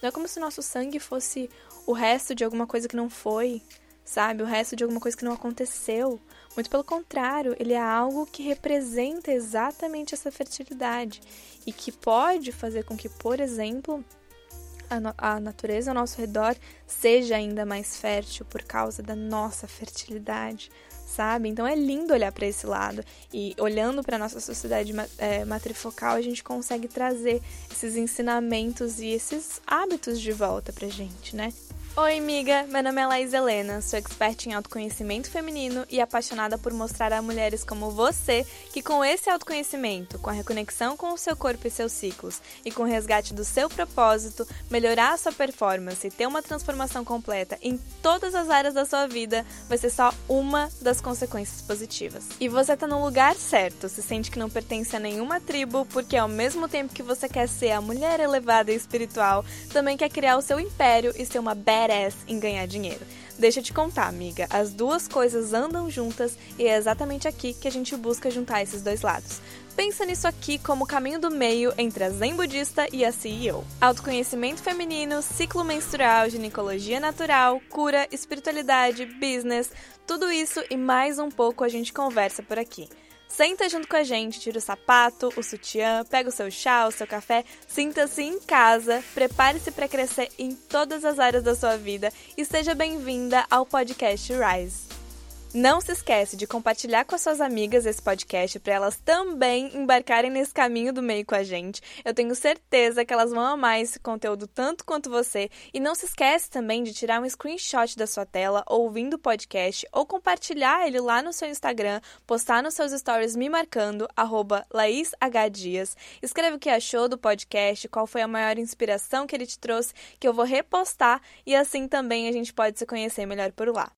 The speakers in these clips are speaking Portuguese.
Não é como se nosso sangue fosse o resto de alguma coisa que não foi, sabe? O resto de alguma coisa que não aconteceu. Muito pelo contrário, ele é algo que representa exatamente essa fertilidade e que pode fazer com que, por exemplo, a, a natureza ao nosso redor seja ainda mais fértil por causa da nossa fertilidade, sabe? Então é lindo olhar para esse lado e olhando para nossa sociedade é, matrifocal a gente consegue trazer esses ensinamentos e esses hábitos de volta pra gente, né? Oi, amiga! Meu nome é Laís Helena, sou expert em autoconhecimento feminino e apaixonada por mostrar a mulheres como você que, com esse autoconhecimento, com a reconexão com o seu corpo e seus ciclos e com o resgate do seu propósito, melhorar a sua performance e ter uma transformação completa em todas as áreas da sua vida vai ser só uma das consequências positivas. E você tá no lugar certo, se sente que não pertence a nenhuma tribo, porque ao mesmo tempo que você quer ser a mulher elevada e espiritual, também quer criar o seu império e ser uma bad badass em ganhar dinheiro. Deixa eu te contar, amiga, as duas coisas andam juntas e é exatamente aqui que a gente busca juntar esses dois lados. Pensa nisso aqui como o caminho do meio entre a zen budista e a CEO. Autoconhecimento feminino, ciclo menstrual, ginecologia natural, cura, espiritualidade, business, tudo isso e mais um pouco a gente conversa por aqui. Senta junto com a gente, tira o sapato, o sutiã, pega o seu chá, o seu café, sinta-se em casa, prepare-se para crescer em todas as áreas da sua vida e seja bem-vinda ao podcast Rise. Não se esquece de compartilhar com as suas amigas esse podcast para elas também embarcarem nesse caminho do meio com a gente. Eu tenho certeza que elas vão amar esse conteúdo tanto quanto você. E não se esquece também de tirar um screenshot da sua tela ouvindo o podcast ou compartilhar ele lá no seu Instagram, postar nos seus stories me marcando, arroba LaísHDias. Escreve o que achou do podcast, qual foi a maior inspiração que ele te trouxe, que eu vou repostar e assim também a gente pode se conhecer melhor por lá.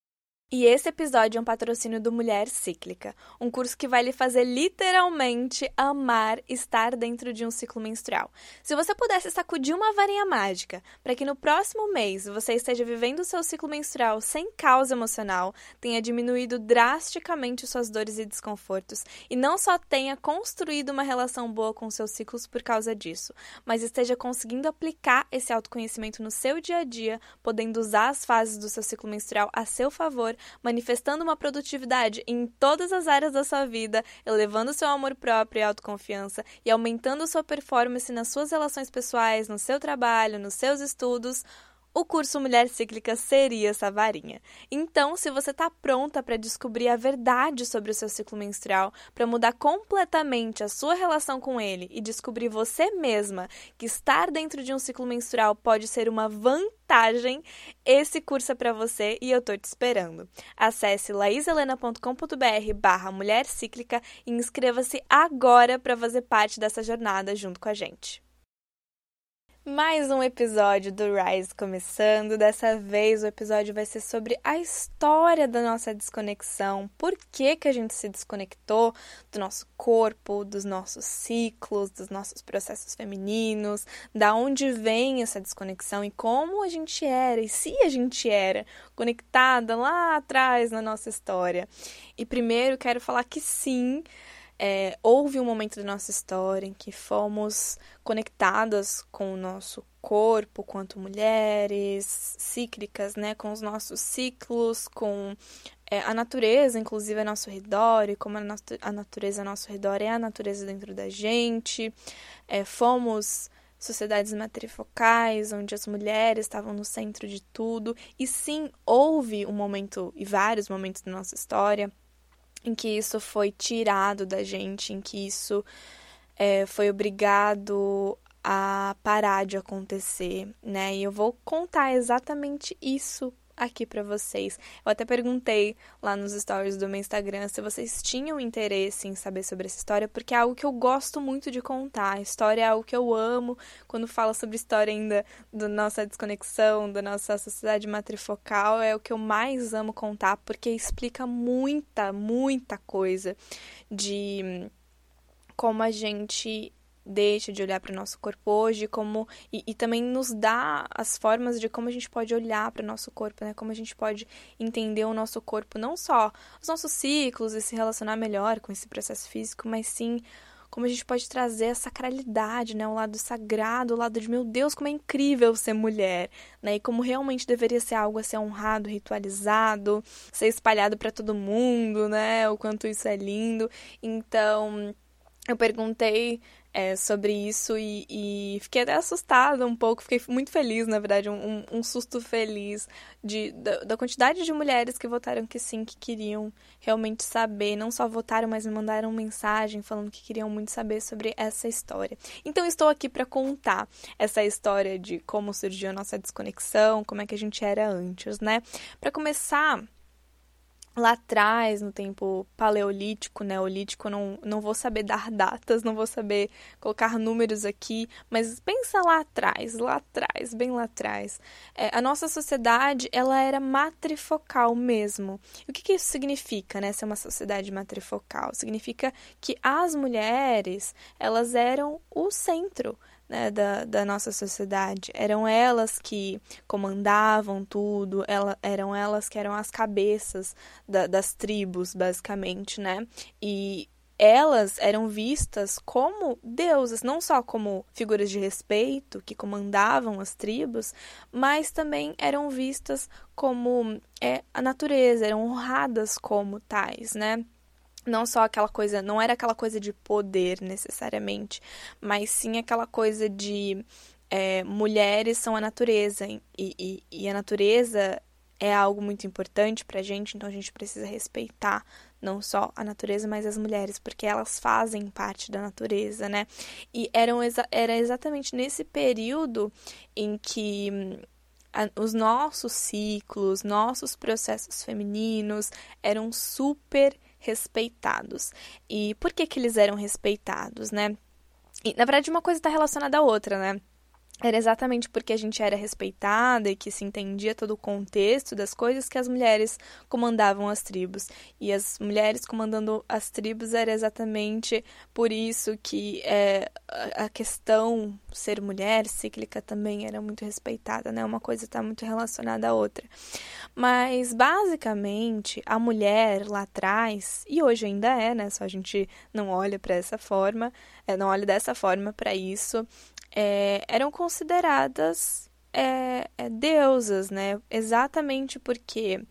E esse episódio é um patrocínio do Mulher Cíclica, um curso que vai lhe fazer literalmente amar estar dentro de um ciclo menstrual. Se você pudesse sacudir uma varinha mágica para que no próximo mês você esteja vivendo o seu ciclo menstrual sem causa emocional, tenha diminuído drasticamente suas dores e desconfortos e não só tenha construído uma relação boa com seus ciclos por causa disso, mas esteja conseguindo aplicar esse autoconhecimento no seu dia a dia, podendo usar as fases do seu ciclo menstrual a seu favor manifestando uma produtividade em todas as áreas da sua vida, elevando seu amor próprio e autoconfiança e aumentando sua performance nas suas relações pessoais, no seu trabalho, nos seus estudos o curso Mulher Cíclica seria essa varinha. Então, se você está pronta para descobrir a verdade sobre o seu ciclo menstrual, para mudar completamente a sua relação com ele e descobrir você mesma que estar dentro de um ciclo menstrual pode ser uma vantagem, esse curso é para você e eu tô te esperando. Acesse laiselena.com.br barra Mulher Cíclica e inscreva-se agora para fazer parte dessa jornada junto com a gente. Mais um episódio do Rise começando. Dessa vez o episódio vai ser sobre a história da nossa desconexão. Por que, que a gente se desconectou do nosso corpo, dos nossos ciclos, dos nossos processos femininos, da onde vem essa desconexão e como a gente era e se a gente era conectada lá atrás na nossa história. E primeiro quero falar que sim, é, houve um momento da nossa história em que fomos conectadas com o nosso corpo, quanto mulheres cíclicas, né, com os nossos ciclos, com é, a natureza, inclusive, ao nosso redor, e como a, nat a natureza ao nosso redor é a natureza dentro da gente. É, fomos sociedades matrifocais, onde as mulheres estavam no centro de tudo. E sim, houve um momento, e vários momentos da nossa história, em que isso foi tirado da gente, em que isso é, foi obrigado a parar de acontecer, né? E eu vou contar exatamente isso aqui para vocês. Eu até perguntei lá nos stories do meu Instagram se vocês tinham interesse em saber sobre essa história, porque é algo que eu gosto muito de contar. A história é algo que eu amo. Quando fala sobre história ainda da nossa desconexão, da nossa sociedade matrifocal, é o que eu mais amo contar, porque explica muita, muita coisa de como a gente deixa de olhar para o nosso corpo hoje, como e, e, também nos dá as formas de como a gente pode olhar para o nosso corpo, né? Como a gente pode entender o nosso corpo, não só os nossos ciclos e se relacionar melhor com esse processo físico, mas sim como a gente pode trazer a sacralidade, né, o lado sagrado, o lado de meu Deus, como é incrível ser mulher, né, e como realmente deveria ser algo a ser honrado, ritualizado, ser espalhado para todo mundo, né, o quanto isso é lindo. Então, eu perguntei é, sobre isso e, e, fiquei até assustada um pouco, fiquei muito feliz, na verdade, um, um susto feliz de, da, da, quantidade de mulheres que votaram que sim, que queriam realmente saber, não só votaram, mas me mandaram mensagem falando que queriam muito saber sobre essa história. Então estou aqui para contar essa história de como surgiu a nossa desconexão, como é que a gente era antes, né? Para começar, lá atrás, no tempo paleolítico, neolítico, não, não vou saber dar datas, não vou saber colocar números aqui, mas pensa lá atrás, lá atrás, bem lá atrás. É, a nossa sociedade, ela era matrifocal mesmo. E o que, que isso significa, né, ser uma sociedade matrifocal? Significa que as mulheres, elas eram o centro, né, da, da nossa sociedade. Eram elas que comandavam tudo, ela, eram elas que eram as cabeças da, das tribos, basicamente, né? E elas eram vistas como deusas, não só como figuras de respeito que comandavam as tribos, mas também eram vistas como é, a natureza, eram honradas como tais, né? Não só aquela coisa, não era aquela coisa de poder necessariamente, mas sim aquela coisa de é, mulheres são a natureza e, e, e, a natureza é algo muito importante pra gente, então a gente precisa respeitar não só a natureza, mas as mulheres, porque elas fazem parte da natureza, né? E eram exa era exatamente nesse período em que os nossos ciclos, nossos processos femininos eram super respeitados. E por que, que eles eram respeitados, né? E, na verdade, uma coisa está relacionada à outra, né? Era exatamente porque a gente era respeitada e que se entendia todo o contexto das coisas que as mulheres comandavam as tribos. E as mulheres comandando as tribos era exatamente por isso que é, a questão ser mulher cíclica também era muito respeitada, né? Uma coisa está muito relacionada à outra. Mas basicamente a mulher lá atrás e hoje ainda é, né? Só a gente não olha para essa forma, é, não olha dessa forma para isso é, eram consideradas é, é, deusas, né? Exatamente porque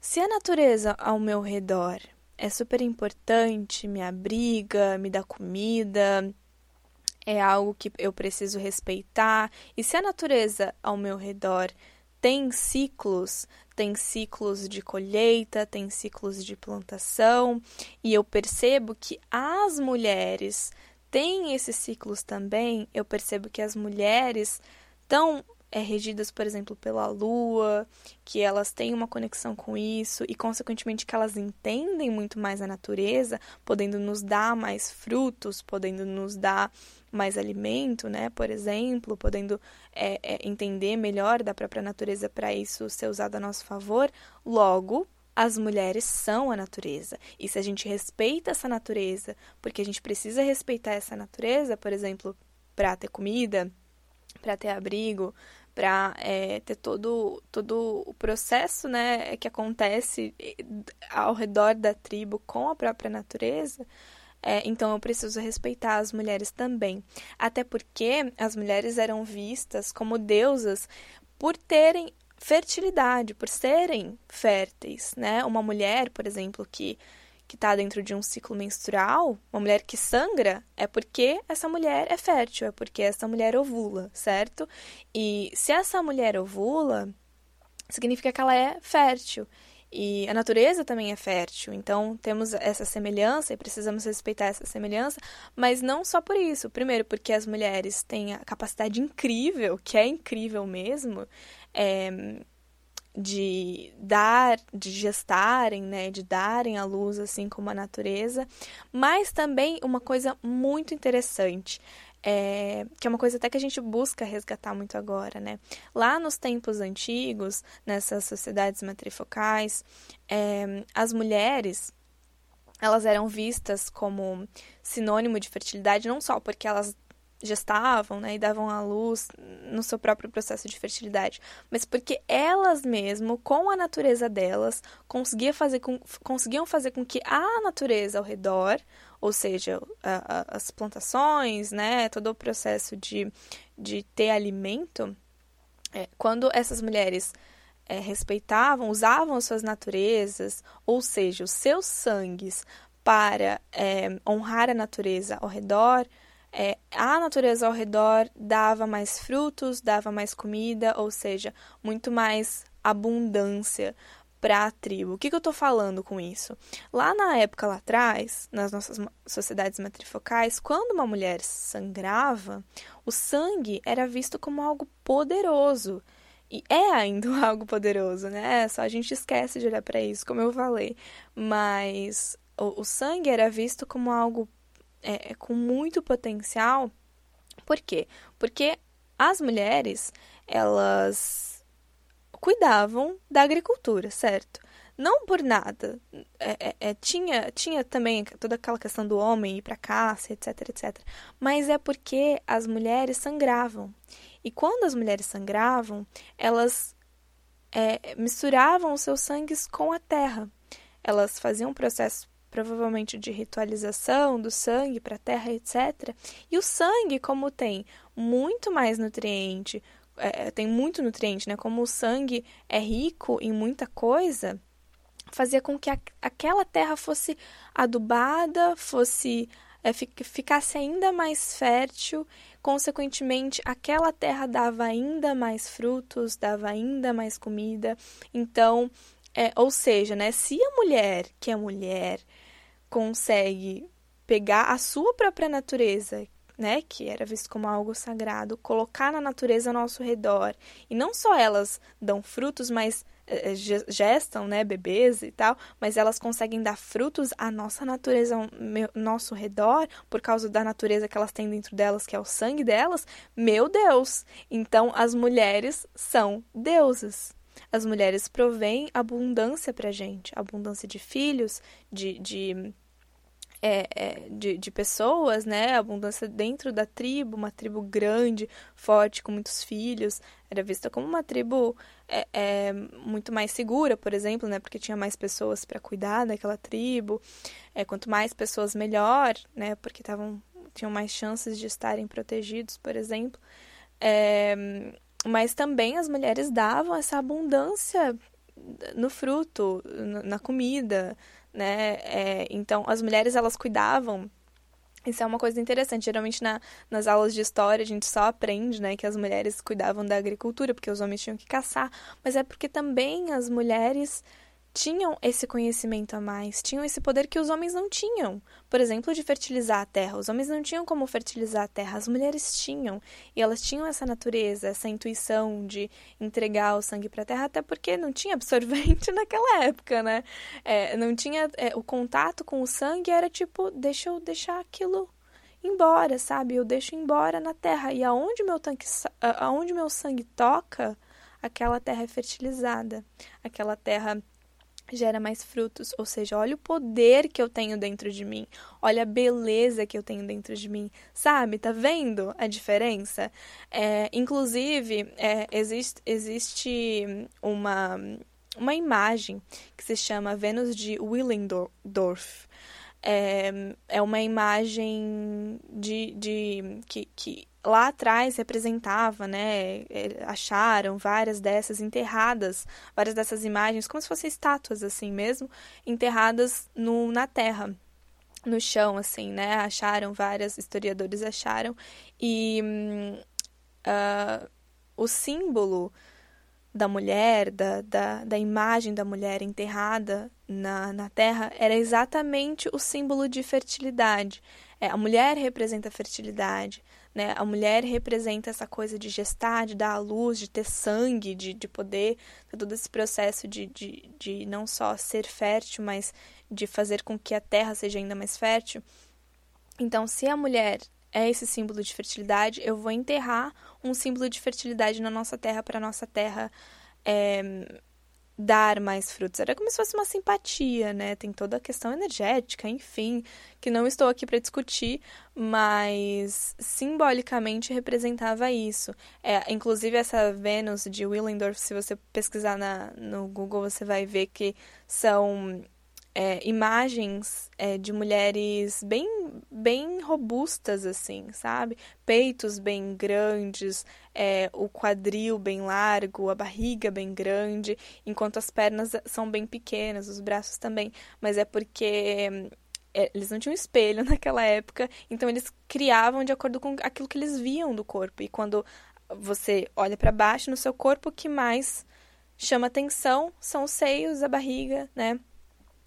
se a natureza ao meu redor é super importante, me abriga, me dá comida, é algo que eu preciso respeitar, e se a natureza ao meu redor tem ciclos, tem ciclos de colheita, tem ciclos de plantação, e eu percebo que as mulheres tem esses ciclos também, eu percebo que as mulheres estão é, regidas, por exemplo, pela lua, que elas têm uma conexão com isso e, consequentemente, que elas entendem muito mais a natureza, podendo nos dar mais frutos, podendo nos dar mais alimento, né? Por exemplo, podendo é, é, entender melhor da própria natureza para isso ser usado a nosso favor. Logo, as mulheres são a natureza. E se a gente respeita essa natureza, porque a gente precisa respeitar essa natureza, por exemplo, para ter comida, para ter abrigo, para é, ter todo, todo o processo né, que acontece ao redor da tribo com a própria natureza, é, então eu preciso respeitar as mulheres também. Até porque as mulheres eram vistas como deusas por terem fertilidade, por serem férteis, né? Uma mulher, por exemplo, que que está dentro de um ciclo menstrual, uma mulher que sangra, é porque essa mulher é fértil, é porque essa mulher ovula, certo? E se essa mulher ovula, significa que ela é fértil. E a natureza também é fértil, então temos essa semelhança e precisamos respeitar essa semelhança, mas não só por isso. Primeiro, porque as mulheres têm a capacidade incrível, que é incrível mesmo, é, de dar, de gestarem, né, de darem a luz assim como a natureza, mas também uma coisa muito interessante, é, que é uma coisa até que a gente busca resgatar muito agora, né? Lá nos tempos antigos, nessas sociedades matrifocais, é, as mulheres elas eram vistas como sinônimo de fertilidade não só porque elas gestavam, né, e davam à luz no seu próprio processo de fertilidade, mas porque elas mesmo, com a natureza delas, conseguia fazer com, conseguiam fazer com que a natureza ao redor, ou seja, a, a, as plantações, né, todo o processo de, de ter alimento, é, quando essas mulheres é, respeitavam, usavam as suas naturezas, ou seja, os seus sangues para é, honrar a natureza ao redor, é, a natureza ao redor dava mais frutos, dava mais comida, ou seja, muito mais abundância para a tribo. O que, que eu estou falando com isso? Lá na época lá atrás, nas nossas sociedades matrifocais, quando uma mulher sangrava, o sangue era visto como algo poderoso. E é ainda algo poderoso, né? Só a gente esquece de olhar para isso, como eu falei. Mas o, o sangue era visto como algo é, é, com muito potencial. Por quê? Porque as mulheres, elas cuidavam da agricultura, certo? Não por nada. É, é, é tinha, tinha também toda aquela questão do homem ir para caça, etc, etc. Mas é porque as mulheres sangravam. E quando as mulheres sangravam, elas é, misturavam os seus sangues com a terra. Elas faziam um processo provavelmente de ritualização do sangue para a terra, etc. E o sangue, como tem muito mais nutriente, é, tem muito nutriente, né? Como o sangue é rico em muita coisa, fazia com que a, aquela terra fosse adubada, fosse é, ficasse ainda mais fértil, consequentemente, aquela terra dava ainda mais frutos, dava ainda mais comida. Então, é, ou seja, né, se a mulher, que é mulher, consegue pegar a sua própria natureza, né, que era visto como algo sagrado, colocar na natureza ao nosso redor, e não só elas dão frutos, mas eh, eh, gestam, né, bebês e tal, mas elas conseguem dar frutos à nossa natureza, ao nosso redor, por causa da natureza que elas têm dentro delas, que é o sangue delas. Meu Deus! Então as mulheres são deusas. As mulheres provêm abundância pra gente, abundância de filhos, de, de é, é, de, de, pessoas, né? Abundância dentro da tribo, uma tribo grande, forte, com muitos filhos, era vista como uma tribo é, é muito mais segura, por exemplo, né? Porque tinha mais pessoas para cuidar daquela tribo. É, quanto mais pessoas, melhor, né? Porque tavam, tinham mais chances de estarem protegidos, por exemplo. É, mas também as mulheres davam essa abundância no fruto, na comida, né? É, então, as mulheres, elas cuidavam isso é uma coisa interessante. Geralmente na, nas aulas de história a gente só aprende, né, que as mulheres cuidavam da agricultura porque os homens tinham que caçar, mas é porque também as mulheres tinham esse conhecimento a mais, tinham esse poder que os homens não tinham. Por exemplo, de fertilizar a terra. Os homens não tinham como fertilizar a terra, as mulheres tinham. E elas tinham essa natureza, essa intuição de entregar o sangue para a terra, até porque não tinha absorvente naquela época, né? É, não tinha. É, o contato com o sangue era tipo, deixa eu deixar aquilo embora, sabe? Eu deixo embora na terra. E aonde meu tanque, aonde meu sangue toca, aquela terra é fertilizada. Aquela terra gera mais frutos, ou seja, olha o poder que eu tenho dentro de mim, olha a beleza que eu tenho dentro de mim, sabe? Tá vendo a diferença? É, inclusive, é, existe, existe uma, uma imagem que se chama Vênus de Willendorf. É, é uma imagem de, de que, que lá atrás representava, né? É, acharam várias dessas enterradas, várias dessas imagens, como se fossem estátuas, assim mesmo, enterradas no, na terra, no chão, assim, né? Acharam várias, historiadores acharam, e uh, o símbolo da mulher, da, da, da imagem da mulher enterrada na, na terra, era exatamente o símbolo de fertilidade. É, a mulher representa a fertilidade, né? A mulher representa essa coisa de gestar, de dar à luz, de ter sangue, de, de poder, todo esse processo de, de, de não só ser fértil, mas de fazer com que a terra seja ainda mais fértil. Então, se a mulher é esse símbolo de fertilidade, eu vou enterrar um símbolo de fertilidade na nossa terra para a nossa terra é, dar mais frutos. Era como se fosse uma simpatia, né? Tem toda a questão energética, enfim, que não estou aqui para discutir, mas simbolicamente representava isso. É, inclusive essa Vênus de Willendorf, se você pesquisar na, no Google, você vai ver que são é, imagens é, de mulheres bem, bem robustas, assim, sabe? Peitos bem grandes, é, o quadril bem largo, a barriga bem grande, enquanto as pernas são bem pequenas, os braços também. Mas é porque é, eles não tinham espelho naquela época, então eles criavam de acordo com aquilo que eles viam do corpo. E quando você olha para baixo no seu corpo, o que mais chama atenção são os seios, a barriga, né?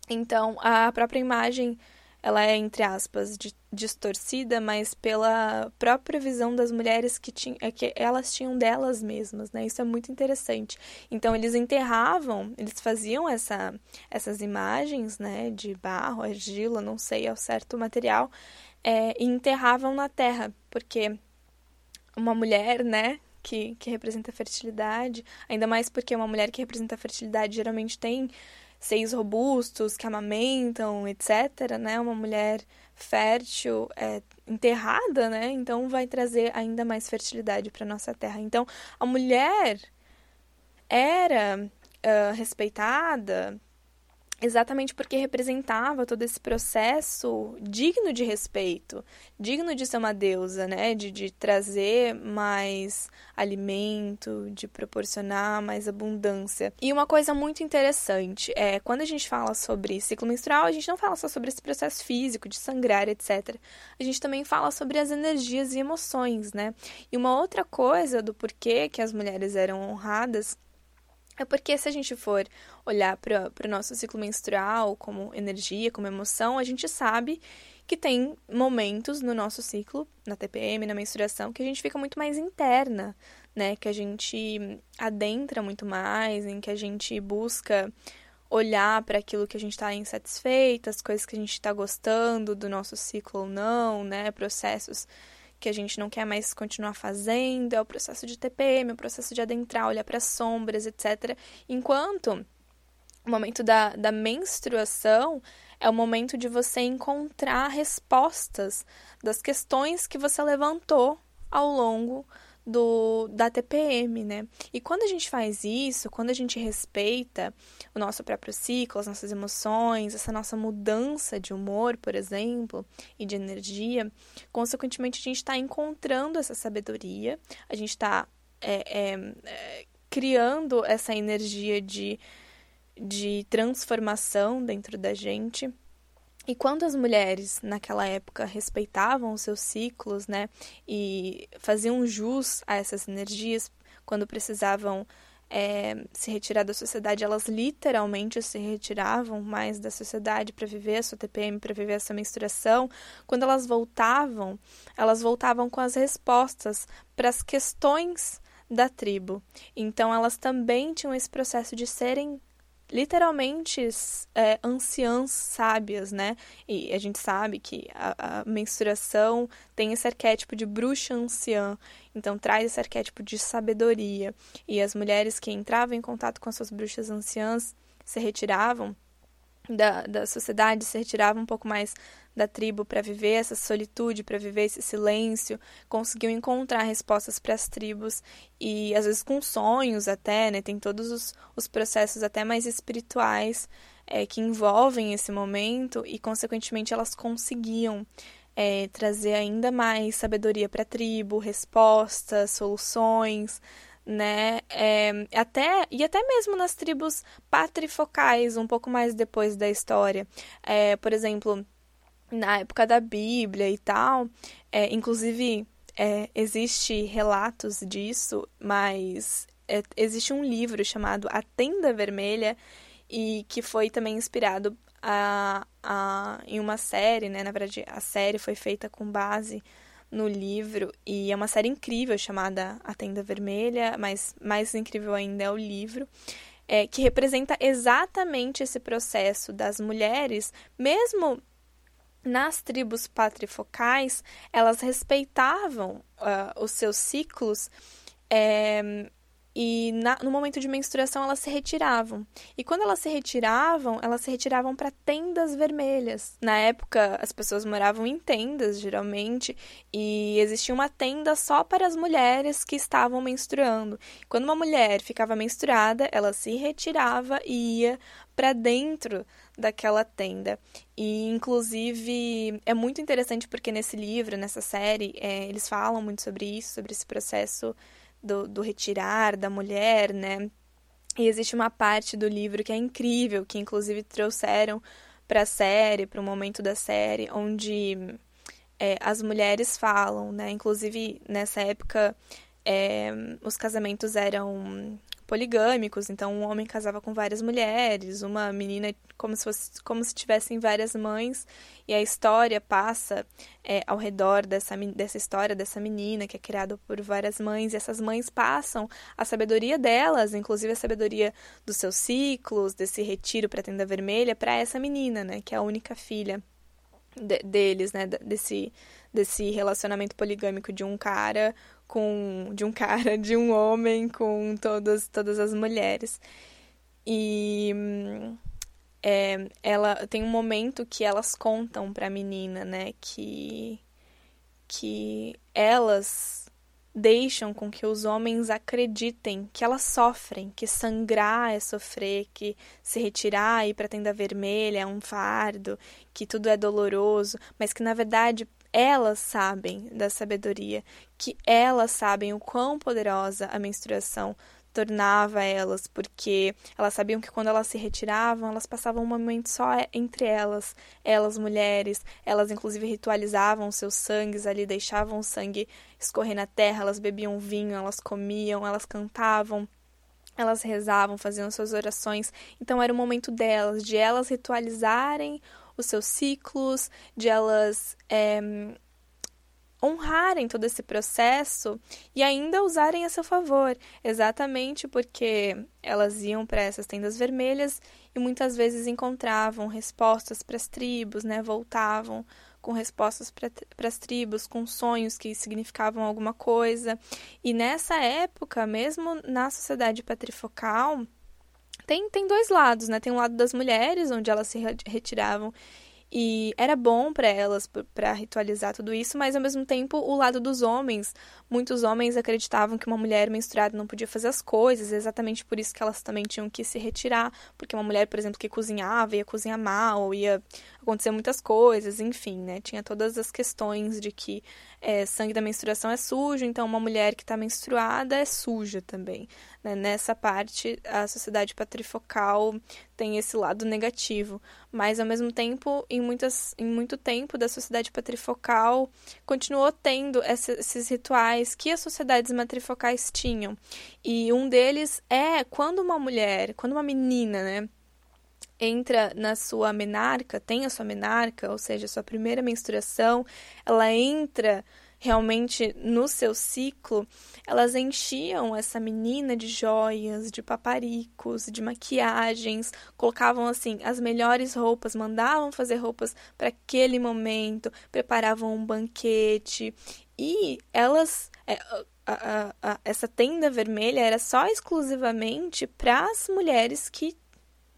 Então, a própria imagem, ela é, entre aspas, distorcida, mas pela própria visão das mulheres que, tinha, é que elas tinham delas mesmas, né? Isso é muito interessante. Então, eles enterravam, eles faziam essa, essas imagens, né? De barro, argila, não sei ao certo material, é, e enterravam na terra, porque uma mulher, né? Que, que representa a fertilidade, ainda mais porque uma mulher que representa a fertilidade geralmente tem seios robustos, que amamentam, etc., né? Uma mulher fértil, é, enterrada, né? Então vai trazer ainda mais fertilidade para nossa terra. Então a mulher era uh, respeitada, exatamente porque representava todo esse processo digno de respeito, digno de ser uma deusa, né? De, de trazer mais alimento, de proporcionar mais abundância. E uma coisa muito interessante é quando a gente fala sobre ciclo menstrual, a gente não fala só sobre esse processo físico de sangrar, etc. A gente também fala sobre as energias e emoções, né? E uma outra coisa do porquê que as mulheres eram honradas é porque se a gente for olhar para o nosso ciclo menstrual como energia, como emoção, a gente sabe que tem momentos no nosso ciclo, na TPM, na menstruação, que a gente fica muito mais interna, né? Que a gente adentra muito mais, em que a gente busca olhar para aquilo que a gente está insatisfeita, as coisas que a gente está gostando do nosso ciclo ou não, né? Processos que a gente não quer mais continuar fazendo, é o processo de TPM, é o processo de adentrar, olhar para sombras, etc. Enquanto o momento da, da menstruação é o momento de você encontrar respostas das questões que você levantou ao longo do da TPM, né? E quando a gente faz isso, quando a gente respeita o nosso próprio ciclo, as nossas emoções, essa nossa mudança de humor, por exemplo, e de energia, consequentemente a gente está encontrando essa sabedoria, a gente está é, é, é, criando essa energia de, de transformação dentro da gente e quando as mulheres naquela época respeitavam os seus ciclos, né, e faziam jus a essas energias, quando precisavam é, se retirar da sociedade, elas literalmente se retiravam mais da sociedade para viver a sua TPM, para viver essa menstruação. Quando elas voltavam, elas voltavam com as respostas para as questões da tribo. Então, elas também tinham esse processo de serem literalmente é, anciãs sábias, né? E a gente sabe que a, a, menstruação tem esse arquétipo de bruxa anciã, então traz esse arquétipo de sabedoria. E as mulheres que entravam em contato com as suas bruxas anciãs se retiravam da, da sociedade, se retiravam um pouco mais da tribo para viver essa solitude, para viver esse silêncio, conseguiu encontrar respostas para as tribos e às vezes com sonhos até, né? Tem todos os, os processos até mais espirituais é, que envolvem esse momento e consequentemente elas conseguiam é, trazer ainda mais sabedoria para a tribo, respostas, soluções, né? É, até e até mesmo nas tribos patrifocais, um pouco mais depois da história. É, por exemplo, na época da Bíblia e tal. É, inclusive, é, existe relatos disso, mas é, existe um livro chamado A Tenda Vermelha e que foi também inspirado a, a, em uma série, né? Na verdade, a série foi feita com base no livro e é uma série incrível chamada A Tenda Vermelha, mas mais incrível ainda é o livro. É, que representa exatamente esse processo das mulheres, mesmo nas tribos patrifocais, elas respeitavam uh, os seus ciclos é, e na, no momento de menstruação elas se retiravam. E quando elas se retiravam, elas se retiravam para tendas vermelhas. Na época, as pessoas moravam em tendas, geralmente, e existia uma tenda só para as mulheres que estavam menstruando. Quando uma mulher ficava menstruada, ela se retirava e ia para dentro daquela tenda. E, inclusive, é muito interessante porque nesse livro, nessa série, é, eles falam muito sobre isso, sobre esse processo do, do retirar da mulher, né? E existe uma parte do livro que é incrível, que inclusive trouxeram para a série, para o momento da série, onde é, as mulheres falam, né? Inclusive nessa época é, os casamentos eram poligâmicos, então um homem casava com várias mulheres, uma menina como se fosse como se tivessem várias mães, e a história passa é, ao redor dessa, dessa história dessa menina que é criada por várias mães, e essas mães passam a sabedoria delas, inclusive a sabedoria dos seus ciclos, desse retiro para a tenda vermelha, para essa menina, né, que é a única filha de, deles, né, desse, desse relacionamento poligâmico de um cara com de um cara, de um homem com todas todas as mulheres. E é, ela tem um momento que elas contam para a menina, né, que que elas deixam com que os homens acreditem que elas sofrem, que sangrar é sofrer, que se retirar e ir para tenda vermelha é um fardo, que tudo é doloroso, mas que na verdade elas sabem da sabedoria, que elas sabem o quão poderosa a menstruação tornava elas, porque elas sabiam que quando elas se retiravam, elas passavam um momento só entre elas, elas mulheres, elas inclusive ritualizavam seus sangues ali, deixavam o sangue escorrer na terra, elas bebiam vinho, elas comiam, elas cantavam, elas rezavam, faziam suas orações. Então era o momento delas, de elas ritualizarem os seus ciclos, de elas é, honrarem todo esse processo e ainda usarem a seu favor, exatamente porque elas iam para essas tendas vermelhas e muitas vezes encontravam respostas para as tribos, né? Voltavam com respostas para as tribos, com sonhos que significavam alguma coisa. E nessa época, mesmo na sociedade patrifocal, tem, tem dois lados, né? Tem um lado das mulheres, onde elas se retiravam e era bom para elas para ritualizar tudo isso, mas ao mesmo tempo o lado dos homens, muitos homens acreditavam que uma mulher menstruada não podia fazer as coisas, exatamente por isso que elas também tinham que se retirar, porque uma mulher, por exemplo, que cozinhava ia cozinhar mal, ia acontecer muitas coisas, enfim, né? Tinha todas as questões de que é, sangue da menstruação é sujo, então uma mulher que está menstruada é suja também. Né? Nessa parte, a sociedade patrifocal tem esse lado negativo, mas ao mesmo tempo, em, muitas, em muito tempo da sociedade patrifocal, continuou tendo esses rituais que as sociedades matrifocais tinham. E um deles é quando uma mulher, quando uma menina, né? entra na sua menarca, tem a sua menarca, ou seja, a sua primeira menstruação, ela entra realmente no seu ciclo, elas enchiam essa menina de joias, de paparicos, de maquiagens, colocavam assim as melhores roupas, mandavam fazer roupas para aquele momento, preparavam um banquete e elas é, a, a, a, essa tenda vermelha era só exclusivamente para as mulheres que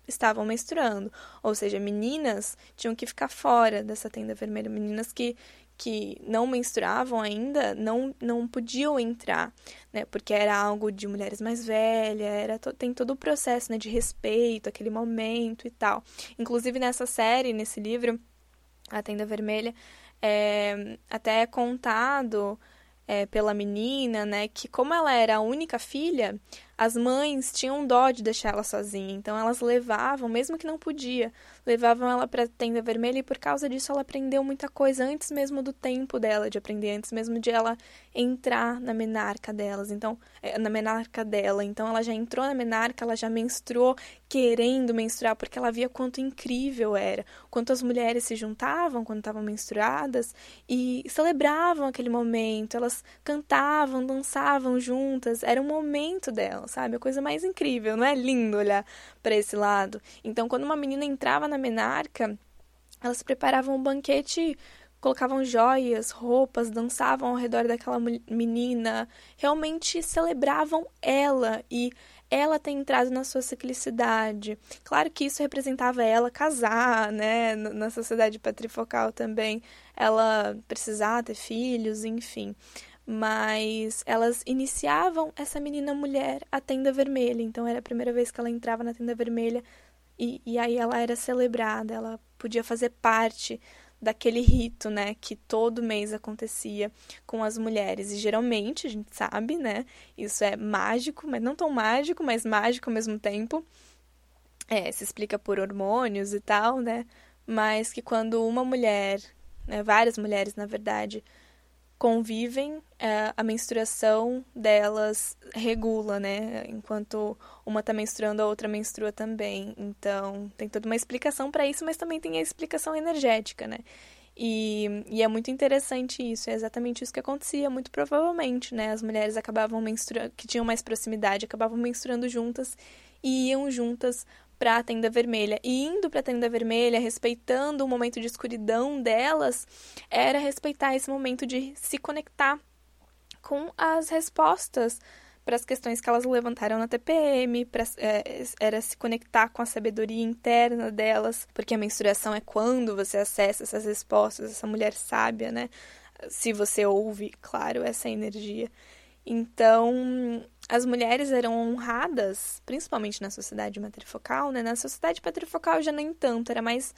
estavam menstruando. Ou seja, meninas tinham que ficar fora dessa tenda vermelha. Meninas que, que não menstruavam ainda não, não podiam entrar, né? Porque era algo de mulheres mais velhas, era to, tem todo o processo né, de respeito, aquele momento e tal. Inclusive nessa série, nesse livro, A Tenda Vermelha, é, até é contado é, pela menina, né, que como ela era a única filha, as mães tinham dó de deixar ela sozinha, então elas levavam, mesmo que não podia, levavam ela para a tenda vermelha e por causa disso ela aprendeu muita coisa antes mesmo do tempo dela de aprender, antes mesmo de ela entrar na menarca delas, então é, na menarca dela, então ela já entrou na menarca, ela já menstruou querendo menstruar porque ela via quanto incrível era, quanto as mulheres se juntavam quando estavam menstruadas e celebravam aquele momento, elas cantavam, dançavam juntas, era um momento delas sabe? A coisa mais incrível, não é lindo olhar para esse lado? Então, quando uma menina entrava na menarca, elas preparavam um banquete colocavam joias, roupas, dançavam ao redor daquela menina, realmente celebravam ela e ela tem entrado na sua ciclicidade. Claro que isso representava ela casar, né, na sociedade patrifocal também, ela precisar ter filhos, enfim. Mas elas iniciavam essa menina mulher a tenda vermelha, então era a primeira vez que ela entrava na tenda vermelha e, e aí ela era celebrada, ela podia fazer parte daquele rito, né, que todo mês acontecia com as mulheres. E geralmente, a gente sabe, né, isso é mágico, mas não tão mágico, mas mágico ao mesmo tempo. É, se explica por hormônios e tal, né? Mas que quando uma mulher, né, várias mulheres, na verdade, convivem, é, a menstruação delas regula, né? Enquanto uma tá menstruando, a outra menstrua também. Então, tem toda uma explicação para isso, mas também tem a explicação energética, né? E, e, é muito interessante isso, é exatamente isso que acontecia, muito provavelmente, né? As mulheres acabavam menstruando, que tinham mais proximidade, acabavam menstruando juntas e iam juntas para a tenda vermelha. E indo para a tenda vermelha, respeitando o momento de escuridão delas, era respeitar esse momento de se conectar com as respostas para as questões que elas levantaram na TPM, pra, é, era se conectar com a sabedoria interna delas, porque a menstruação é quando você acessa essas respostas, essa mulher sábia, né? Se você ouve, claro, essa energia. Então, as mulheres eram honradas, principalmente na sociedade matrifocal, né? Na sociedade patrifocal já nem tanto, era mais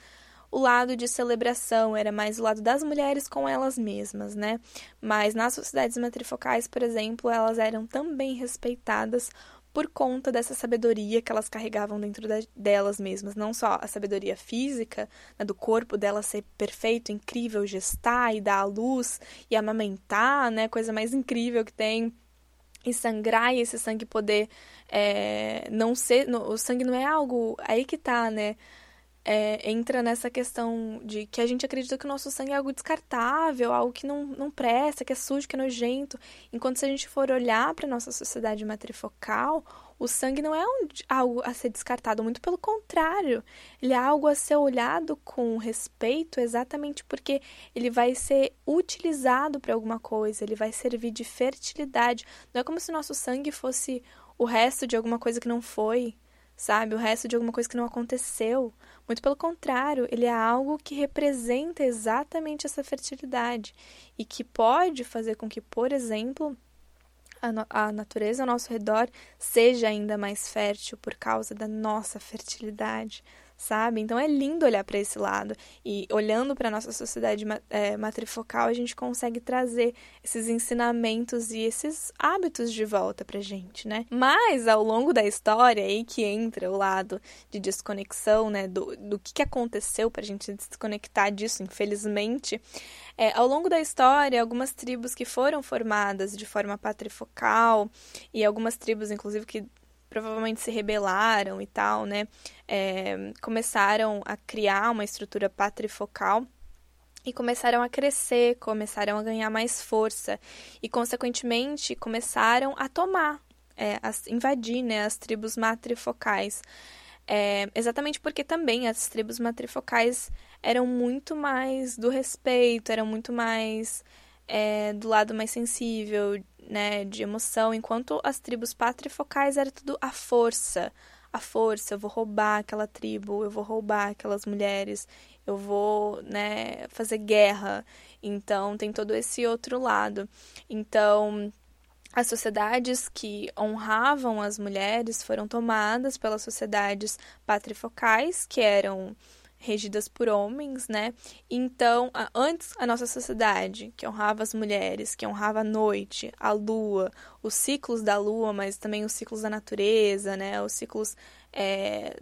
o lado de celebração, era mais o lado das mulheres com elas mesmas, né? Mas nas sociedades matrifocais, por exemplo, elas eram também respeitadas por conta dessa sabedoria que elas carregavam dentro da, delas mesmas, não só a sabedoria física, né, do corpo dela ser perfeito, incrível, gestar e dar à luz e amamentar, né, coisa mais incrível que tem, e sangrar e esse sangue poder é, não ser. No, o sangue não é algo. Aí que tá, né? É, entra nessa questão de que a gente acredita que o nosso sangue é algo descartável, algo que não, não presta, que é sujo, que é nojento. Enquanto se a gente for olhar para nossa sociedade matrifocal, o sangue não é um, algo a ser descartado, muito pelo contrário. Ele é algo a ser olhado com respeito, exatamente porque ele vai ser utilizado para alguma coisa, ele vai servir de fertilidade. Não é como se nosso sangue fosse o resto de alguma coisa que não foi, sabe? O resto de alguma coisa que não aconteceu. Muito pelo contrário, ele é algo que representa exatamente essa fertilidade e que pode fazer com que, por exemplo, a, a natureza ao nosso redor seja ainda mais fértil por causa da nossa fertilidade, sabe? Então é lindo olhar para esse lado e olhando para nossa sociedade é, matrifocal a gente consegue trazer esses ensinamentos e esses hábitos de volta para gente, né? Mas ao longo da história aí que entra o lado de desconexão, né? Do, do que, que aconteceu para a gente desconectar disso, infelizmente. É, ao longo da história, algumas tribos que foram formadas de forma patrifocal e algumas tribos, inclusive, que provavelmente se rebelaram e tal, né? É, começaram a criar uma estrutura patrifocal e começaram a crescer, começaram a ganhar mais força e, consequentemente, começaram a tomar, é, a invadir né, as tribos matrifocais. É, exatamente porque também as tribos matrifocais eram muito mais do respeito, eram muito mais é, do lado mais sensível, né, de emoção, enquanto as tribos patrifocais era tudo a força, a força, eu vou roubar aquela tribo, eu vou roubar aquelas mulheres, eu vou, né, fazer guerra. Então tem todo esse outro lado. Então, as sociedades que honravam as mulheres foram tomadas pelas sociedades patrifocais, que eram regidas por homens, né? Então, antes a nossa sociedade, que honrava as mulheres, que honrava a noite, a lua, os ciclos da lua, mas também os ciclos da natureza, né? Os ciclos é,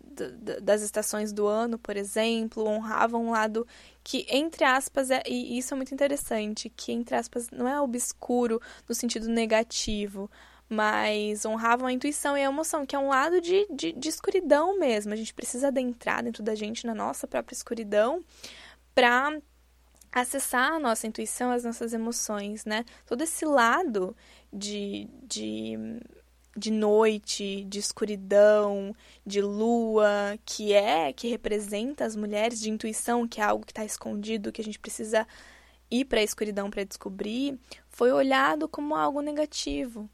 das estações do ano, por exemplo, honravam um lado que, entre aspas, é, e isso é muito interessante, que, entre aspas, não é obscuro no sentido negativo, mas honravam a intuição e a emoção, que é um lado de, de, de escuridão mesmo. A gente precisa adentrar dentro da gente, na nossa própria escuridão, para acessar a nossa intuição, as nossas emoções, né? Todo esse lado de, de, de noite, de escuridão, de lua, que é, que representa as mulheres, de intuição, que é algo que está escondido, que a gente precisa ir para a escuridão para descobrir, foi olhado como algo negativo.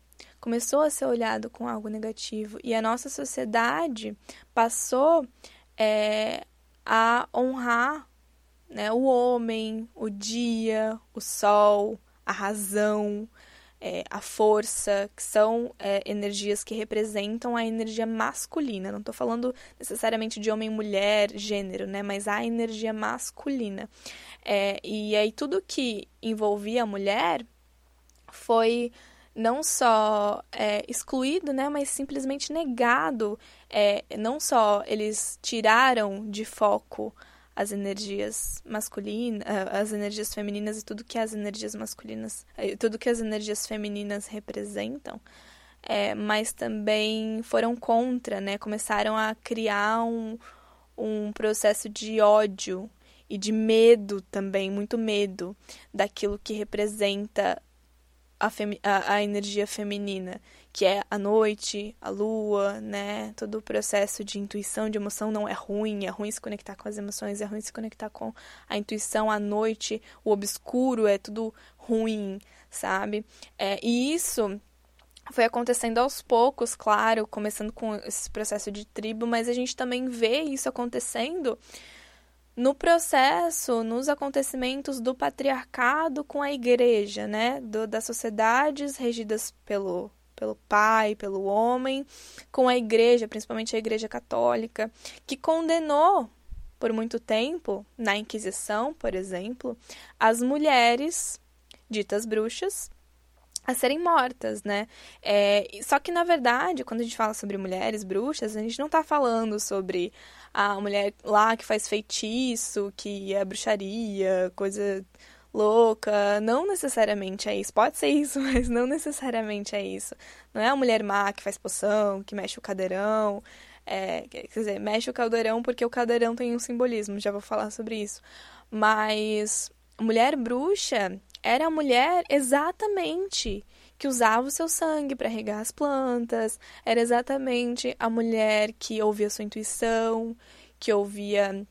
Começou a ser olhado como algo negativo. E a nossa sociedade passou é, a honrar né, o homem, o dia, o sol, a razão, é, a força, que são é, energias que representam a energia masculina. Não estou falando necessariamente de homem, mulher, gênero, né? Mas a energia masculina. É, e aí tudo que envolvia a mulher foi não só é, excluído, né, mas simplesmente negado. É, não só eles tiraram de foco as energias masculinas, ah, as energias femininas e tudo que as energias masculinas, eh, tudo que as energias femininas representam, é, mas também foram contra, né? Começaram a criar um, um processo de ódio e de medo também, muito medo daquilo que representa a, a, a, energia feminina, que é a noite, a lua, né? Todo o processo de intuição, de emoção não é ruim, é ruim se conectar com as emoções, é ruim se conectar com a intuição, a noite, o obscuro, é tudo ruim, sabe? É, e isso foi acontecendo aos poucos, claro, começando com esse processo de tribo, mas a gente também vê isso acontecendo no processo, nos acontecimentos do patriarcado com a igreja, né? Do, das sociedades regidas pelo, pelo pai, pelo homem, com a igreja, principalmente a igreja católica, que condenou por muito tempo, na Inquisição, por exemplo, as mulheres ditas bruxas a serem mortas, né? É, só que, na verdade, quando a gente fala sobre mulheres bruxas, a gente não está falando sobre a mulher lá que faz feitiço, que é bruxaria, coisa louca. Não necessariamente é isso. Pode ser isso, mas não necessariamente é isso. Não é a mulher má que faz poção, que mexe o cadeirão. É, quer dizer, mexe o caldeirão porque o caldeirão tem um simbolismo, já vou falar sobre isso. Mas mulher bruxa era a mulher exatamente que usava o seu sangue para regar as plantas, era exatamente a mulher que ouvia sua intuição, que ouvia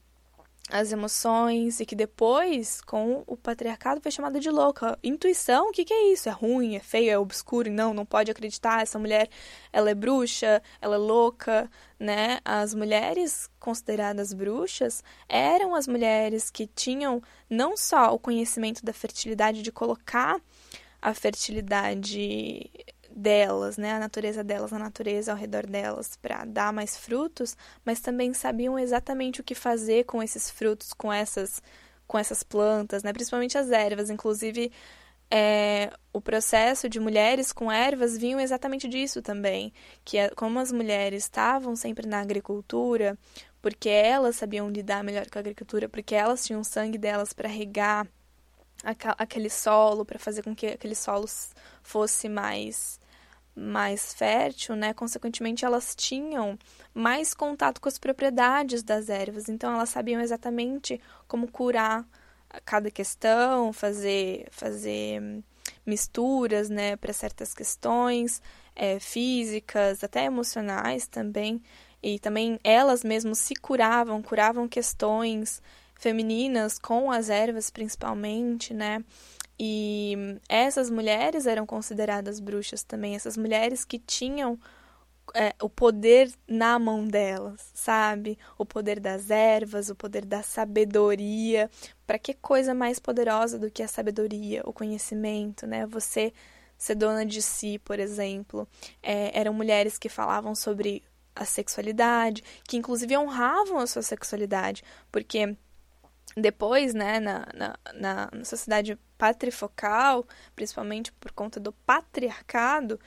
as emoções e que depois, com o patriarcado, foi chamada de louca. Intuição, o que, que é isso? É ruim, é feio, é obscuro? Não, não pode acreditar. Essa mulher, ela é bruxa, ela é louca, né? As mulheres consideradas bruxas eram as mulheres que tinham não só o conhecimento da fertilidade, de colocar a fertilidade delas, né, a natureza delas, a natureza ao redor delas para dar mais frutos, mas também sabiam exatamente o que fazer com esses frutos, com essas com essas plantas, né, principalmente as ervas, inclusive é, o processo de mulheres com ervas vinham exatamente disso também, que é, como as mulheres estavam sempre na agricultura, porque elas sabiam lidar melhor com a agricultura, porque elas tinham sangue delas para regar aquele solo, para fazer com que aquele solo fosse mais mais fértil, né? Consequentemente, elas tinham mais contato com as propriedades das ervas, então elas sabiam exatamente como curar cada questão, fazer fazer misturas, né, para certas questões é, físicas, até emocionais também, e também elas mesmas se curavam, curavam questões femininas com as ervas principalmente, né? E essas mulheres eram consideradas bruxas também, essas mulheres que tinham é, o poder na mão delas, sabe? O poder das ervas, o poder da sabedoria. Para que coisa mais poderosa do que a sabedoria, o conhecimento, né? Você ser dona de si, por exemplo. É, eram mulheres que falavam sobre a sexualidade, que inclusive honravam a sua sexualidade, porque depois, né, na, na, na, sociedade patrifocal, principalmente por conta do patriarcado,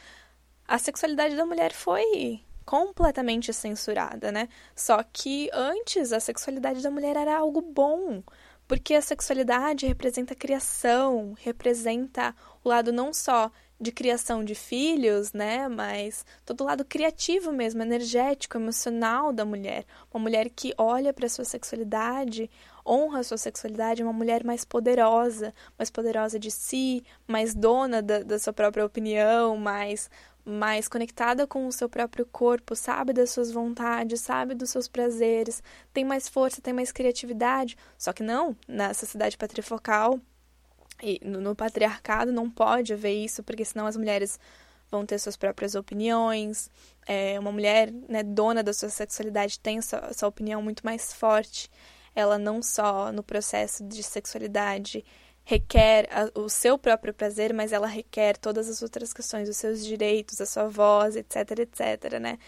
a sexualidade da mulher foi completamente censurada, né? Só que antes a sexualidade da mulher era algo bom, porque a sexualidade representa a criação, representa o lado não só de criação de filhos, né? Mas todo o lado criativo mesmo, energético, emocional da mulher. Uma mulher que olha para sua sexualidade, honra a sua sexualidade, uma mulher mais poderosa, mais poderosa de si, mais dona da, da sua própria opinião, mais mais conectada com o seu próprio corpo, sabe das suas vontades, sabe dos seus prazeres, tem mais força, tem mais criatividade. Só que não, na sociedade patrifocal, E no, no patriarcado não pode haver isso, porque senão as mulheres vão ter suas próprias opiniões. É, uma mulher né, dona da sua sexualidade tem essa, essa opinião muito mais forte. Ela não só no processo de sexualidade requer a, o seu próprio prazer, mas ela requer todas as outras questões, os seus direitos, a sua voz, etc, etc, né?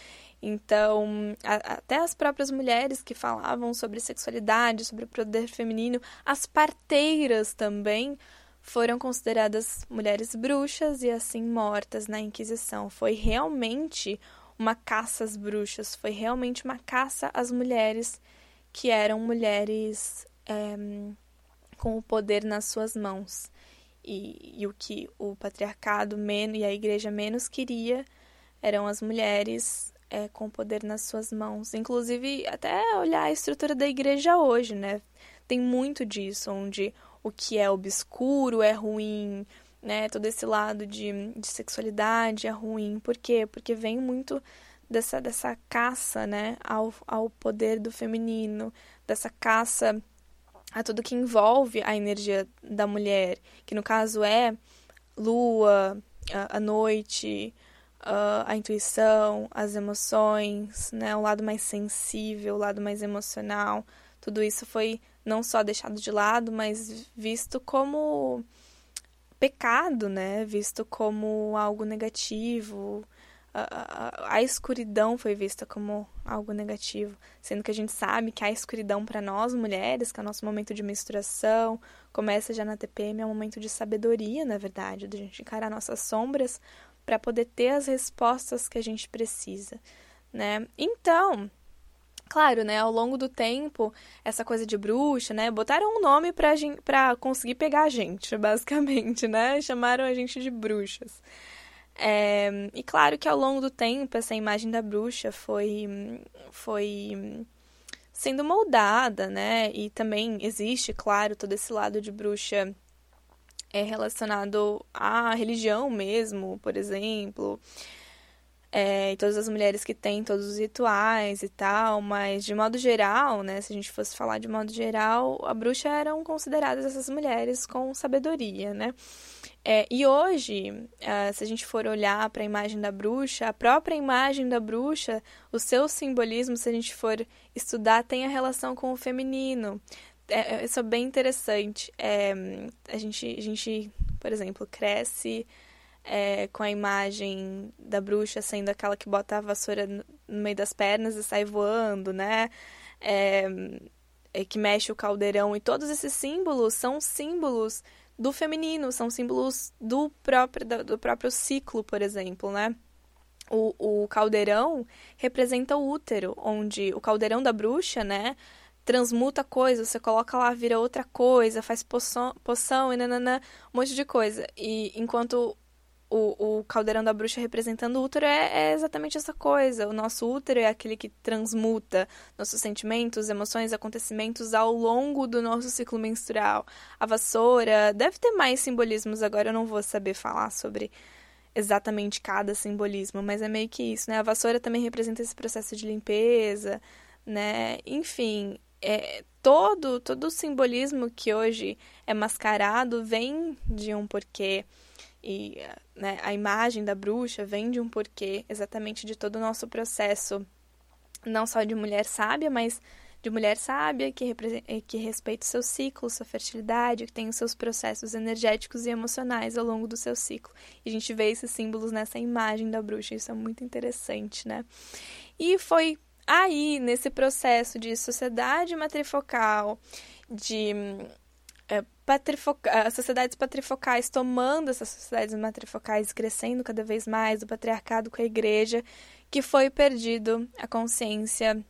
Então, a, até as próprias mulheres que falavam sobre sexualidade, sobre o poder feminino, as parteiras também foram consideradas mulheres bruxas e assim mortas na Inquisição. Foi realmente uma caça às bruxas, foi realmente uma caça às mulheres que eram mulheres é, com o poder nas suas mãos. E, e o que o patriarcado menos, e a igreja menos queria eram as mulheres é, com o poder nas suas mãos. Inclusive, até olhar a estrutura da igreja hoje, né? Tem muito disso, onde o que é obscuro é ruim, né? Todo esse lado de, de sexualidade é ruim. Por quê? Porque vem muito dessa, dessa caça, né? Ao, ao poder do feminino, dessa caça a tudo que envolve a energia da mulher, que no caso é lua, a, noite, a, a, intuição, as emoções, né, o lado mais sensível, o lado mais emocional. Tudo isso foi não só deixado de lado, mas visto como pecado, né? Visto como algo negativo, a, a, escuridão foi vista como algo negativo, sendo que a gente sabe que a escuridão para nós mulheres, que é o nosso momento de menstruação, começa já na TPM, é um momento de sabedoria, na verdade, de a gente encarar nossas sombras para poder ter as respostas que a gente precisa, né? Então, claro, né, ao longo do tempo, essa coisa de bruxa, né, botaram um nome pra, gente, pra conseguir pegar a gente, basicamente, né, chamaram a gente de bruxas. É, e claro que ao longo do tempo essa imagem da bruxa foi, foi sendo moldada, né? E também existe, claro, todo esse lado de bruxa é relacionado à religião mesmo, por exemplo. É, e todas as mulheres que têm todos os rituais e tal, mas de modo geral, né, se a gente fosse falar de modo geral, a bruxa eram consideradas essas mulheres com sabedoria, né? É, e hoje, uh, se a gente for olhar para a imagem da bruxa, a própria imagem da bruxa, o seu simbolismo, se a gente for estudar, tem a relação com o feminino. É, é isso é bem interessante. É, a, gente, a gente, por exemplo, cresce é, com a imagem da bruxa sendo aquela que bota a vassoura no meio das pernas e sai voando, né? É, que mexe o caldeirão. E todos esses símbolos são símbolos do feminino, são símbolos do próprio, do próprio ciclo, por exemplo, né? O, o caldeirão representa o útero, onde o caldeirão da bruxa, né? Transmuta coisas, você coloca lá, vira outra coisa, faz poção, poção e nananã, um monte de coisa. E enquanto o, o caldeirão da bruxa representando o útero é, é, exatamente essa coisa. O nosso útero é aquele que transmuta nossos sentimentos, emoções, acontecimentos ao longo do nosso ciclo menstrual. A vassoura deve ter mais simbolismos agora, eu não vou saber falar sobre exatamente cada simbolismo, mas é meio que isso, né? A vassoura também representa esse processo de limpeza, né? Enfim, é, todo todo o simbolismo que hoje é mascarado vem de um porquê e né, a imagem da bruxa vem de um porquê exatamente de todo o nosso processo, não só de mulher sábia, mas de mulher sábia que, que respeita o seu ciclo, sua fertilidade, que tem os seus processos energéticos e emocionais ao longo do seu ciclo. E a gente vê esses símbolos nessa imagem da bruxa, isso é muito interessante, né? E foi aí, nesse processo de sociedade matrifocal, de patrifoca sociedades patrifocais tomando essas sociedades matrifocais, crescendo cada vez mais, o patriarcado com a igreja, que foi perdido a consciência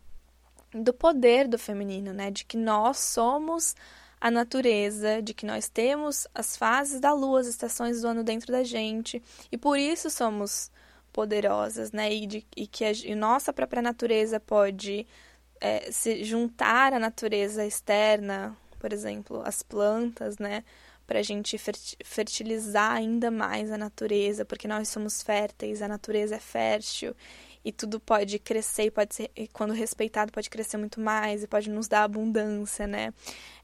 do poder do feminino, né? De que nós somos a natureza, de que nós temos as fases da lua, as estações do ano dentro da gente, e por isso somos poderosas, né? E, de, e que a e nossa própria natureza pode é, se juntar à natureza externa, por exemplo, as plantas, né? Para a gente fertilizar ainda mais a natureza, porque nós somos férteis, a natureza é fértil. e tudo pode crescer e pode ser, e quando respeitado, pode crescer muito mais e pode nos dar abundância, né?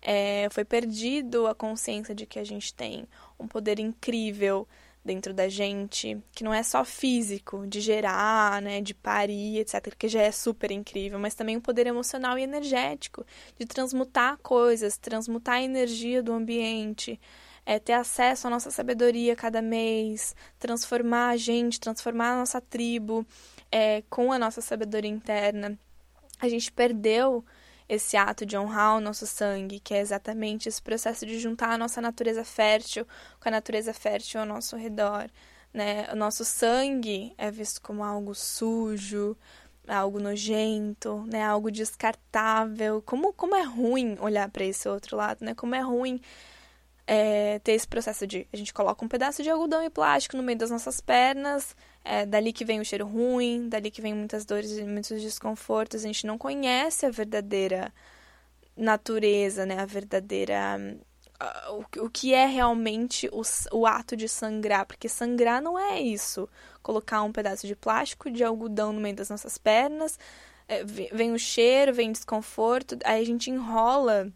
É, foi perdido a consciência de que a gente tem um poder incrível dentro da gente, que não é só físico, de gerar, né, de parir, etc, que já é super incrível, mas também um poder emocional e energético, de transmutar coisas, transmutar a energia do ambiente, é, ter acesso à nossa sabedoria cada mês, transformar a gente, transformar a nossa tribo é, com a nossa sabedoria interna. A gente perdeu esse ato de honrar o nosso sangue, que é exatamente esse processo de juntar a nossa natureza fértil com a natureza fértil ao nosso redor. Né? O nosso sangue é visto como algo sujo, algo nojento, né? algo descartável. Como, como é ruim olhar para esse outro lado, né? Como é ruim é, ter esse processo de a gente coloca um pedaço de algodão e plástico no meio das nossas pernas, é dali que vem o cheiro ruim, dali que vem muitas dores e muitos desconfortos. A gente não conhece a verdadeira natureza, né? A verdadeira o, que é realmente o, o ato de sangrar, porque sangrar não é isso. Colocar um pedaço de plástico, de algodão no meio das nossas pernas, é, vem o cheiro, vem o desconforto, aí a gente enrola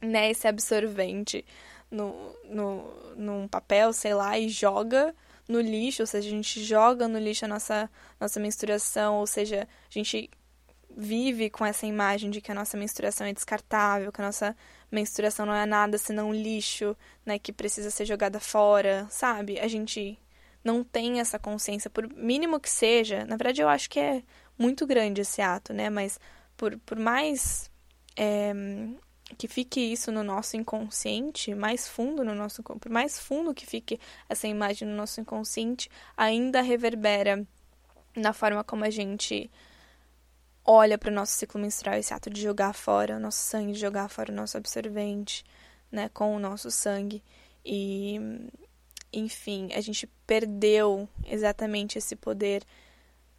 né, esse absorvente no, no, num papel, sei lá, e joga no lixo, ou seja, a gente joga no lixo a nossa, nossa menstruação, ou seja, a gente vive com essa imagem de que a nossa menstruação é descartável, que a nossa menstruação não é nada senão lixo, né, que precisa ser jogada fora, sabe? A gente não tem essa consciência, por mínimo que seja. Na verdade, eu acho que é muito grande esse ato, né? Mas por, por mais é, que fique isso no nosso inconsciente, mais fundo no nosso por mais fundo que fique essa imagem no nosso inconsciente, ainda reverbera na forma como a gente olha para o nosso ciclo menstrual, esse ato de jogar fora o nosso sangue, de jogar fora o nosso absorvente, né, com o nosso sangue. E, enfim, a gente perdeu exatamente esse poder,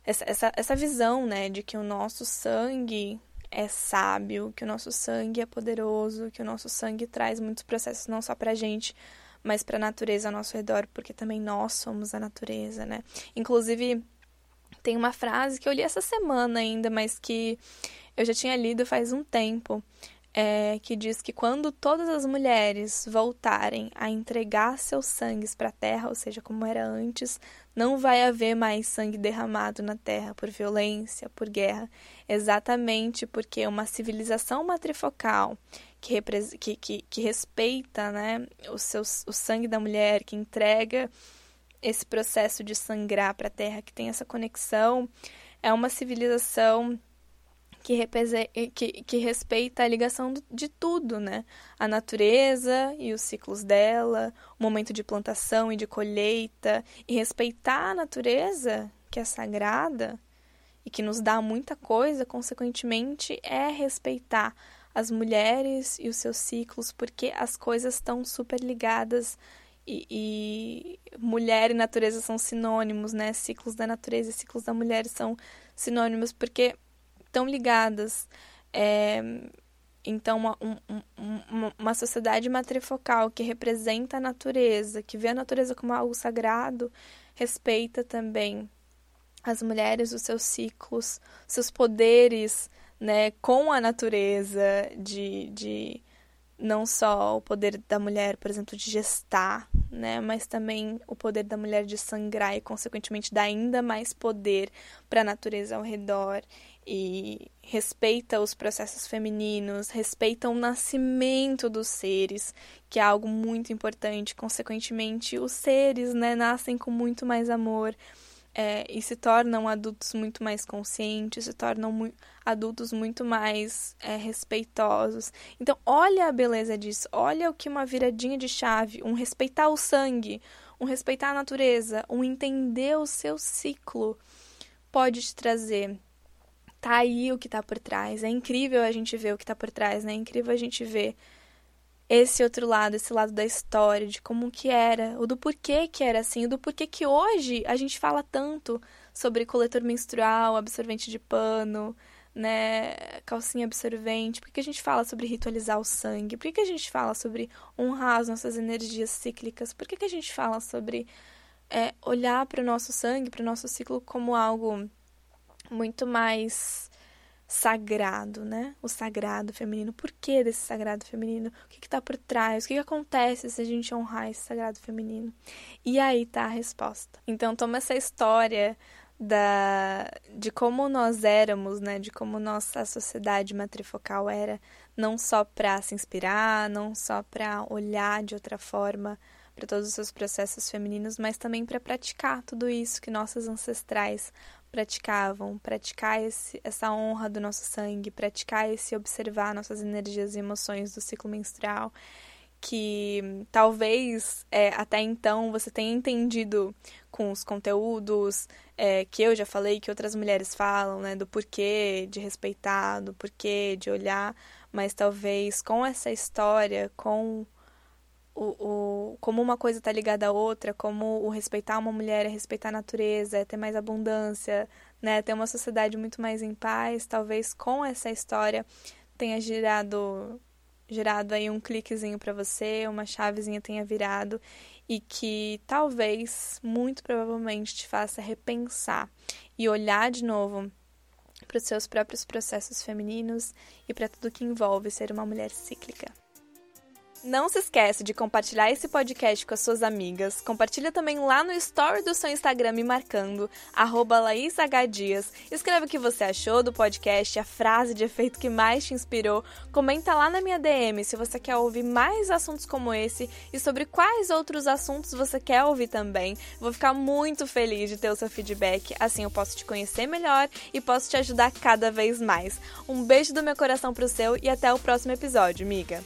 essa, essa, essa visão, né, de que o nosso sangue é sábio, que o nosso sangue é poderoso, que o nosso sangue traz muitos processos não só pra gente, mas para a natureza ao nosso redor, porque também nós somos a natureza, né? Inclusive, tem uma frase que eu li essa semana ainda, mas que eu já tinha lido faz um tempo, é, que diz que quando todas as mulheres voltarem a entregar seus sangues para a terra, ou seja, como era antes, não vai haver mais sangue derramado na terra por violência, por guerra, exatamente porque uma civilização matrifocal que, que, que, que respeita né, o, seu, o sangue da mulher, que entrega esse processo de sangrar para a terra, que tem essa conexão, é uma civilização que, que, que respeita a ligação de tudo, né? A natureza e os ciclos dela, o momento de plantação e de colheita, e respeitar a natureza, que é sagrada e que nos dá muita coisa, consequentemente, é respeitar as mulheres e os seus ciclos, porque as coisas estão super ligadas e, e, mulher e natureza são sinônimos, né? Ciclos da natureza e ciclos da mulher são sinônimos, porque tão ligadas. É, então, uma, um, uma, uma sociedade matrifocal que representa a natureza, que vê a natureza como algo sagrado, respeita também as mulheres, os seus ciclos, seus poderes né, com a natureza, de, de não só o poder da mulher, por exemplo, de gestar, né, mas também o poder da mulher de sangrar e, consequentemente, dar ainda mais poder para a natureza ao redor e respeita os processos femininos, respeita o nascimento dos seres, que é algo muito importante. Consequentemente, os seres né, nascem com muito mais amor é, e se tornam adultos muito mais conscientes, se tornam mu adultos muito mais é, respeitosos. Então, olha a beleza disso, olha o que uma viradinha de chave, um respeitar o sangue, um respeitar a natureza, um entender o seu ciclo pode te trazer tá aí o que tá por trás. É incrível a gente ver o que tá por trás, né? É incrível a gente ver esse outro lado, esse lado da história, de como que era, o do porquê que era assim, o do porquê que hoje a gente fala tanto sobre coletor menstrual, absorvente de pano, né, calcinha absorvente, por que a gente fala sobre ritualizar o sangue, por que a gente fala sobre honrar as nossas energias cíclicas, por que a gente fala sobre é, olhar para o nosso sangue, para o nosso ciclo como algo muito mais sagrado, né? O sagrado feminino. Por que desse sagrado feminino? O que está por trás? O que, que acontece se a gente honrar esse sagrado feminino? E aí tá a resposta. Então toma essa história da de como nós éramos, né, de como nossa sociedade matrifocal era, não só para se inspirar, não só para olhar de outra forma para todos os seus processos femininos, mas também para praticar tudo isso que nossas ancestrais praticavam, praticar esse, essa honra do nosso sangue, praticar esse observar nossas energias e emoções do ciclo menstrual, que talvez é, até então você tenha entendido com os conteúdos é, que eu já falei, que outras mulheres falam, né, do porquê de respeitar, do porquê de olhar, mas talvez com essa história, com o, o, como uma coisa está ligada à outra, como o respeitar uma mulher é respeitar a natureza, é ter mais abundância, né, ter uma sociedade muito mais em paz, talvez com essa história tenha girado gerado aí um cliquezinho para você, uma chavezinha tenha virado e que talvez, muito provavelmente, te faça repensar e olhar de novo para os seus próprios processos femininos e para tudo que envolve ser uma mulher cíclica. Não se esquece de compartilhar esse podcast com as suas amigas. Compartilha também lá no story do seu Instagram me marcando, LaísHDias. Escreve o que você achou do podcast, a frase de efeito que mais te inspirou. Comenta lá na minha DM se você quer ouvir mais assuntos como esse e sobre quais outros assuntos você quer ouvir também. Vou ficar muito feliz de ter o seu feedback, assim eu posso te conhecer melhor e posso te ajudar cada vez mais. Um beijo do meu coração pro seu e até o próximo episódio, amiga!